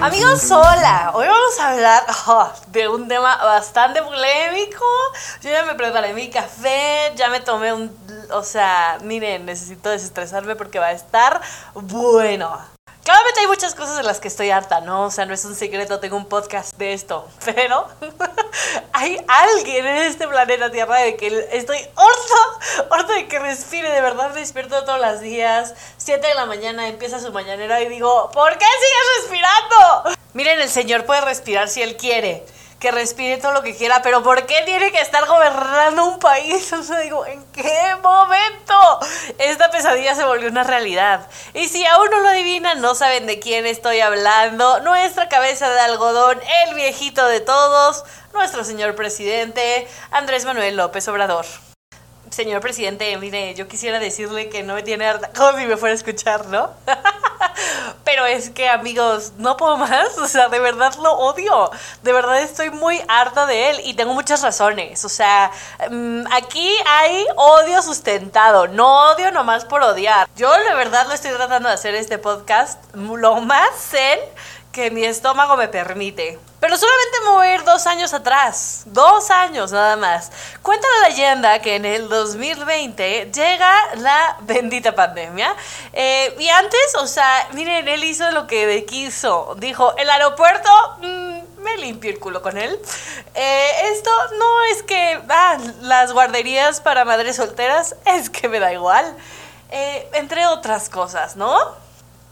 Amigos, hola. Hoy vamos a hablar oh, de un tema bastante polémico. Yo ya me preparé mi café, ya me tomé un... O sea, miren, necesito desestresarme porque va a estar bueno. Claramente hay muchas cosas de las que estoy harta, ¿no? O sea, no es un secreto, tengo un podcast de esto, pero hay alguien en este planeta Tierra de que estoy harta, harta de que respire, de verdad despierto todos los días, 7 de la mañana empieza su mañanera y digo, ¿por qué sigues respirando? Miren, el Señor puede respirar si Él quiere que respire todo lo que quiera, pero ¿por qué tiene que estar gobernando un país? O sea, digo, ¿en qué momento esta pesadilla se volvió una realidad? Y si aún no lo adivinan, no saben de quién estoy hablando, nuestra cabeza de algodón, el viejito de todos, nuestro señor presidente, Andrés Manuel López Obrador señor presidente, mire, yo quisiera decirle que no me tiene harta, como si me fuera a escuchar, ¿no? Pero es que, amigos, no puedo más, o sea, de verdad lo odio, de verdad estoy muy harta de él y tengo muchas razones, o sea, mm, aquí hay odio sustentado, no odio nomás por odiar. Yo de verdad lo estoy tratando de hacer este podcast lo más zen que mi estómago me permite. Pero solamente mover dos años atrás, dos años nada más. Cuenta la leyenda que en el 2020 llega la bendita pandemia. Eh, y antes, o sea, miren, él hizo lo que quiso. Dijo, el aeropuerto... Mm, me limpio el culo con él. Eh, esto no es que, ah, las guarderías para madres solteras, es que me da igual. Eh, entre otras cosas, ¿no?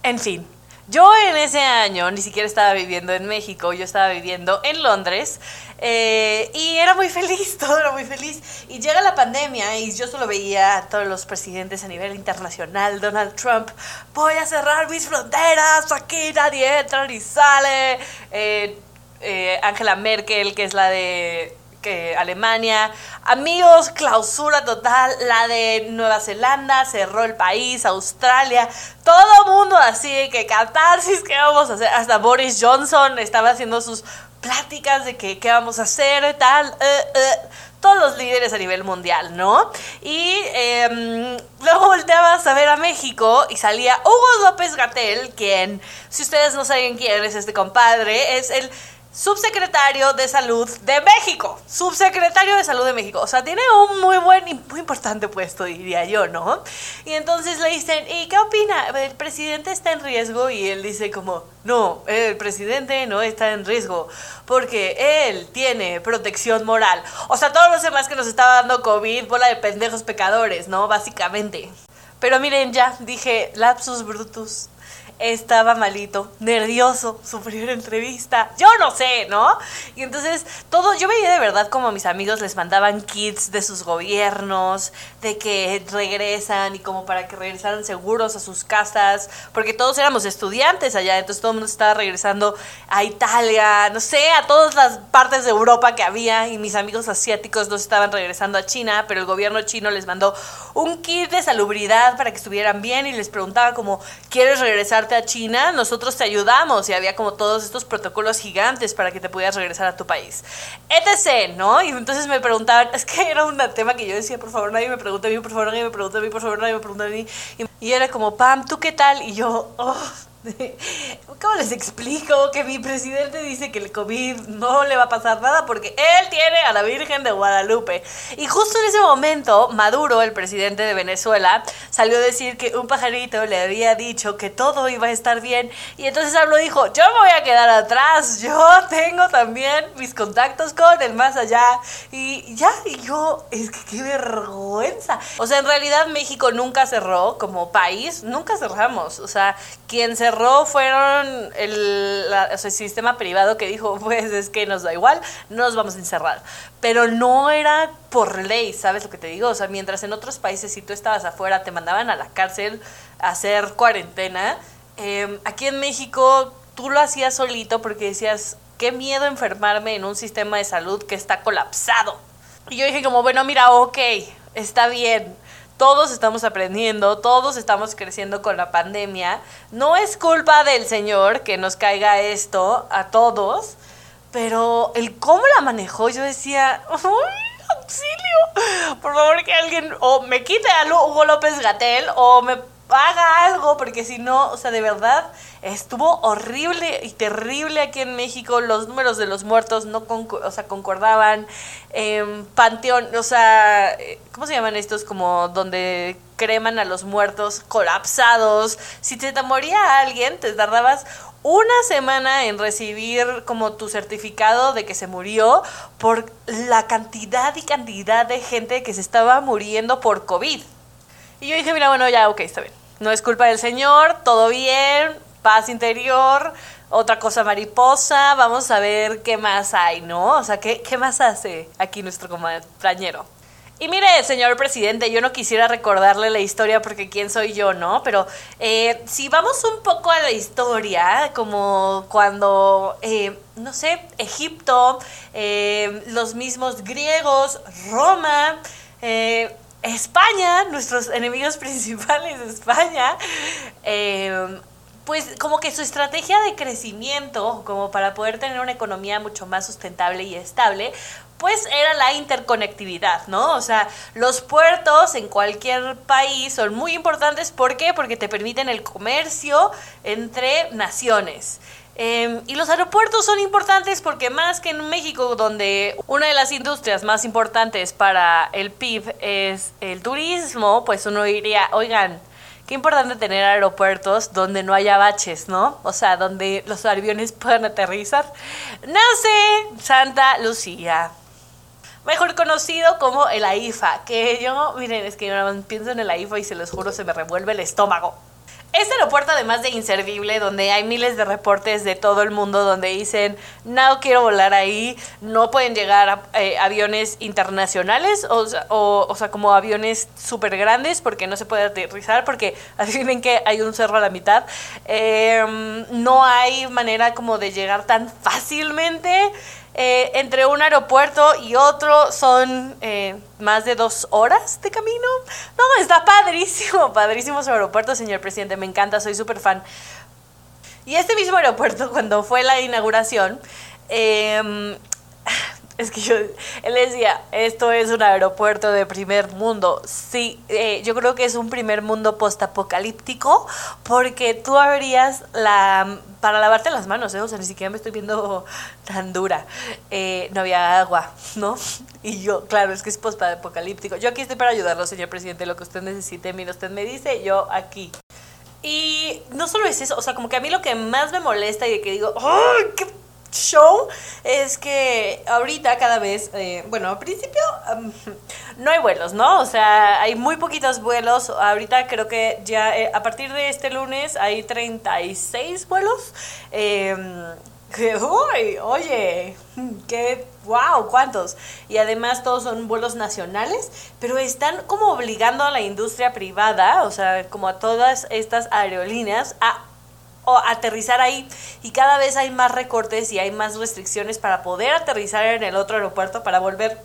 En fin, yo en ese año ni siquiera estaba viviendo en México, yo estaba viviendo en Londres eh, y era muy feliz, todo era muy feliz. Y llega la pandemia y yo solo veía a todos los presidentes a nivel internacional, Donald Trump, voy a cerrar mis fronteras, aquí nadie entra ni sale. Eh, eh, Angela Merkel, que es la de que Alemania. Amigos, clausura total. La de Nueva Zelanda cerró el país, Australia. Todo mundo así, que catarsis, ¿qué vamos a hacer? Hasta Boris Johnson estaba haciendo sus pláticas de que qué vamos a hacer, tal. Eh, eh, todos los líderes a nivel mundial, ¿no? Y em, luego volteabas a ver a México y salía Hugo López Gatel, quien, si ustedes no saben quién es este compadre, es el subsecretario de Salud de México. Subsecretario de Salud de México. O sea, tiene un muy buen y muy importante puesto, diría yo, ¿no? Y entonces le dicen, ¿y qué opina? El presidente está en riesgo y él dice como, no, el presidente no está en riesgo porque él tiene protección moral. O sea, todos los demás que nos estaba dando COVID, bola de pendejos pecadores, ¿no? Básicamente. Pero miren, ya dije, lapsus brutus estaba malito, nervioso, su primera entrevista, yo no sé, ¿no? Y entonces todo, yo veía de verdad como mis amigos les mandaban kits de sus gobiernos, de que regresan y como para que regresaran seguros a sus casas, porque todos éramos estudiantes allá, entonces todo el mundo estaba regresando a Italia, no sé, a todas las partes de Europa que había y mis amigos asiáticos no estaban regresando a China, pero el gobierno chino les mandó un kit de salubridad para que estuvieran bien y les preguntaba como, ¿quieres a China, nosotros te ayudamos y había como todos estos protocolos gigantes para que te pudieras regresar a tu país. etc., ¿no? Y entonces me preguntaban, es que era un tema que yo decía, por favor, nadie me pregunta a mí, por favor, nadie me pregunta a mí, por favor, nadie me pregunta a mí. Y, era como, Pam, ¿tú qué tal? Y yo, oh, ¿Cómo les explico que mi presidente dice que el COVID no le va a pasar nada porque él tiene a la Virgen de Guadalupe? Y justo en ese momento, Maduro, el presidente de Venezuela, salió a decir que un pajarito le había dicho que todo iba a estar bien. Y entonces habló dijo, yo me voy a quedar atrás, yo tengo también mis contactos con el más allá. Y ya, y yo, es que qué vergüenza. O sea, en realidad México nunca cerró como país, nunca cerramos. O sea, quien cerró fueron el, sistema privado que dijo, pues es que nos da igual, no nos vamos a encerrar. Pero no era por ley, ¿sabes lo que te digo? O sea, mientras en otros países si tú estabas afuera te mandaban a la cárcel a hacer cuarentena, em, aquí en México tú lo hacías solito porque decías, qué miedo enfermarme en un sistema de salud que está colapsado. Y yo dije como, bueno, mira, ok, está bien, todos estamos aprendiendo, todos estamos creciendo con la pandemia. No es culpa del Señor que nos caiga esto a todos, pero el cómo la manejó, yo decía, ¡ay, auxilio! Por favor que alguien o me quite a Hugo López Gatel o me haga algo, porque si no, o sea, de verdad, estuvo horrible y terrible aquí en México. Los números de los muertos no o sea, concordaban. Eh, panteón, o sea, ¿cómo se llaman estos? Como donde creman a los muertos colapsados. Si te moría alguien, te tardabas una semana en recibir como tu certificado de que se murió por la cantidad y cantidad de gente que se estaba muriendo por COVID. Y yo dije, mira, bueno, ya, ok, está bien no es culpa del Señor, todo bien, paz interior, otra cosa mariposa, vamos a ver qué más hay, ¿no? O sea, ¿qué, qué más hace aquí nuestro compañero? Y mire, señor presidente, yo no quisiera recordarle la historia porque quién soy yo, ¿no? Pero eh, si vamos un poco a la historia, como cuando, eh, no sé, Egipto, eh, los mismos griegos, Roma, España, nuestros enemigos principales España, eh, pues como que su estrategia de crecimiento, como para poder tener una economía mucho más sustentable y estable, pues era la interconectividad, ¿no? O sea, los puertos en cualquier país son muy importantes. ¿Por qué? Porque te permiten el comercio entre naciones. Em, y los aeropuertos son importantes porque más que en México, donde una de las industrias más importantes para el PIB es el turismo, pues uno diría, oigan, qué importante tener aeropuertos donde no haya baches, ¿no? O sea, donde los aviones puedan aterrizar. Sé, Santa Lucía. Mejor conocido como el AIFA, que yo, miren, es que yo pienso en el AIFA y se los juro, se me revuelve el estómago. Este aeropuerto, además de inservible, donde hay miles de reportes de todo el mundo donde dicen, no quiero volar ahí, no pueden llegar eh, aviones internacionales, o, o, sea, como aviones súper grandes, porque no se puede aterrizar, porque adivinen que hay un cerro a la mitad. Em, no hay manera como de llegar tan fácilmente. Eh, entre un aeropuerto y otro son eh, más de dos horas de camino. No, está padrísimo, padrísimo su aeropuerto, señor presidente, me encanta, soy súper fan. Y este mismo aeropuerto, cuando fue la inauguración, eh, es que yo, él decía, esto es un aeropuerto de primer mundo. Sí, eh, yo creo que es un primer mundo postapocalíptico porque tú abrías la... para lavarte las manos, ¿eh? o sea, ni siquiera me estoy viendo tan dura. Eh, no había agua, ¿no? Y yo, claro, es que es postapocalíptico. Yo aquí estoy para ayudarlo, señor presidente, lo que usted necesite. Mira, usted me dice, yo aquí. Y no solo es eso, o sea, como que a mí lo que más me molesta y que digo, ¡ay, show es que ahorita cada vez, eh, bueno, al principio no hay vuelos, ¿no? O sea, hay muy poquitos vuelos. Ahorita creo que ya eh, a partir de este lunes hay 36 vuelos. Eh, uy, oye, qué wow, ¿cuántos? Y además todos son vuelos nacionales, pero están como obligando a la industria privada, o sea, como a todas estas aerolíneas, a o aterrizar ahí y cada vez hay más recortes y hay más restricciones para poder aterrizar en el otro aeropuerto para volver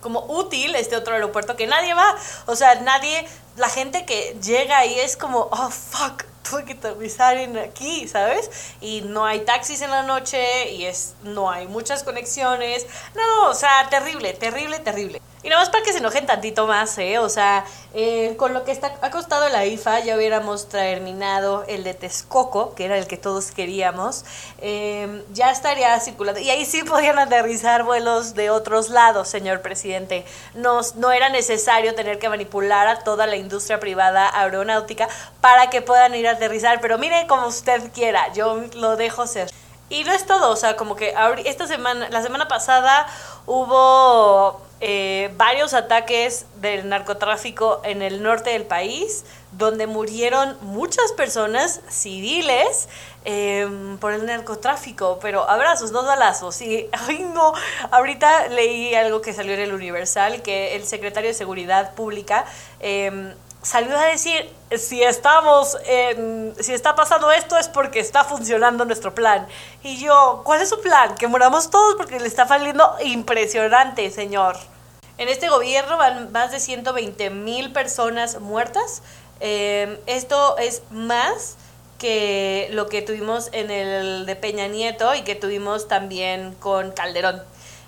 como útil este otro aeropuerto que nadie va, o sea, nadie, la gente que llega ahí es como, oh, fuck, tuve que aterrizar en aquí, ¿sabes? Y no hay taxis en la noche y es, no hay muchas conexiones, no, o sea, terrible, terrible, terrible. Y nada más para que se enojen tantito más, ¿eh? O sea, eh, con lo que está, ha costado la IFA, ya hubiéramos terminado el de Texcoco, que era el que todos queríamos. Em, ya estaría circulando. Y ahí sí podían aterrizar vuelos de otros lados, señor presidente. No, no era necesario tener que manipular a toda la industria privada aeronáutica para que puedan ir a aterrizar. Pero mire como usted quiera, yo lo dejo ser. Y no es todo, o sea, como que esta semana, la semana pasada hubo eh, varios ataques del narcotráfico en el norte del país, donde murieron muchas personas civiles em, por el narcotráfico, pero abrazos, no balazos. Y, ay, no, ahorita leí algo que salió en el Universal, que el secretario de Seguridad Pública... Em, salió a decir, si estamos, en, si está pasando esto es porque está funcionando nuestro plan. Y yo, ¿cuál es su plan? Que moramos todos porque le está saliendo impresionante, señor. En este gobierno van más de 120 mil personas muertas. Eh, esto es más que lo que tuvimos en el de Peña Nieto y que tuvimos también con Calderón.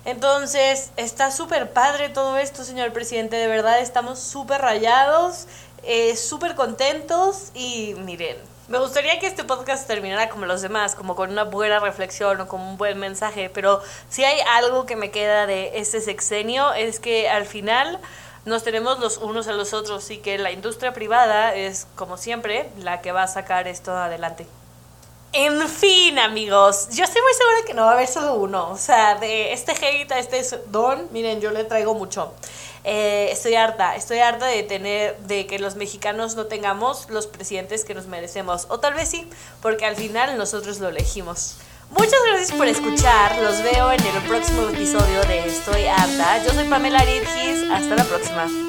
Entonces, está súper padre todo esto, señor presidente. De verdad, estamos súper rayados, eh, súper contentos y miren, me gustaría que este podcast terminara como los demás, como con una buena reflexión o con un buen mensaje, pero si hay algo que me queda de este sexenio es que al final nos tenemos los unos a los otros y que la industria privada es, como siempre, la que va a sacar esto adelante. En fin, amigos, yo estoy muy segura que no va a haber solo uno. O sea, de este hate a este don, miren, yo le traigo mucho. Eh, estoy harta, estoy harta de tener, de que los mexicanos no tengamos los presidentes que nos merecemos. O tal vez sí, porque al final nosotros lo elegimos. Muchas gracias por escuchar. Los veo en el próximo episodio de Estoy harta. Yo soy Pamela Aridgis. Hasta la próxima.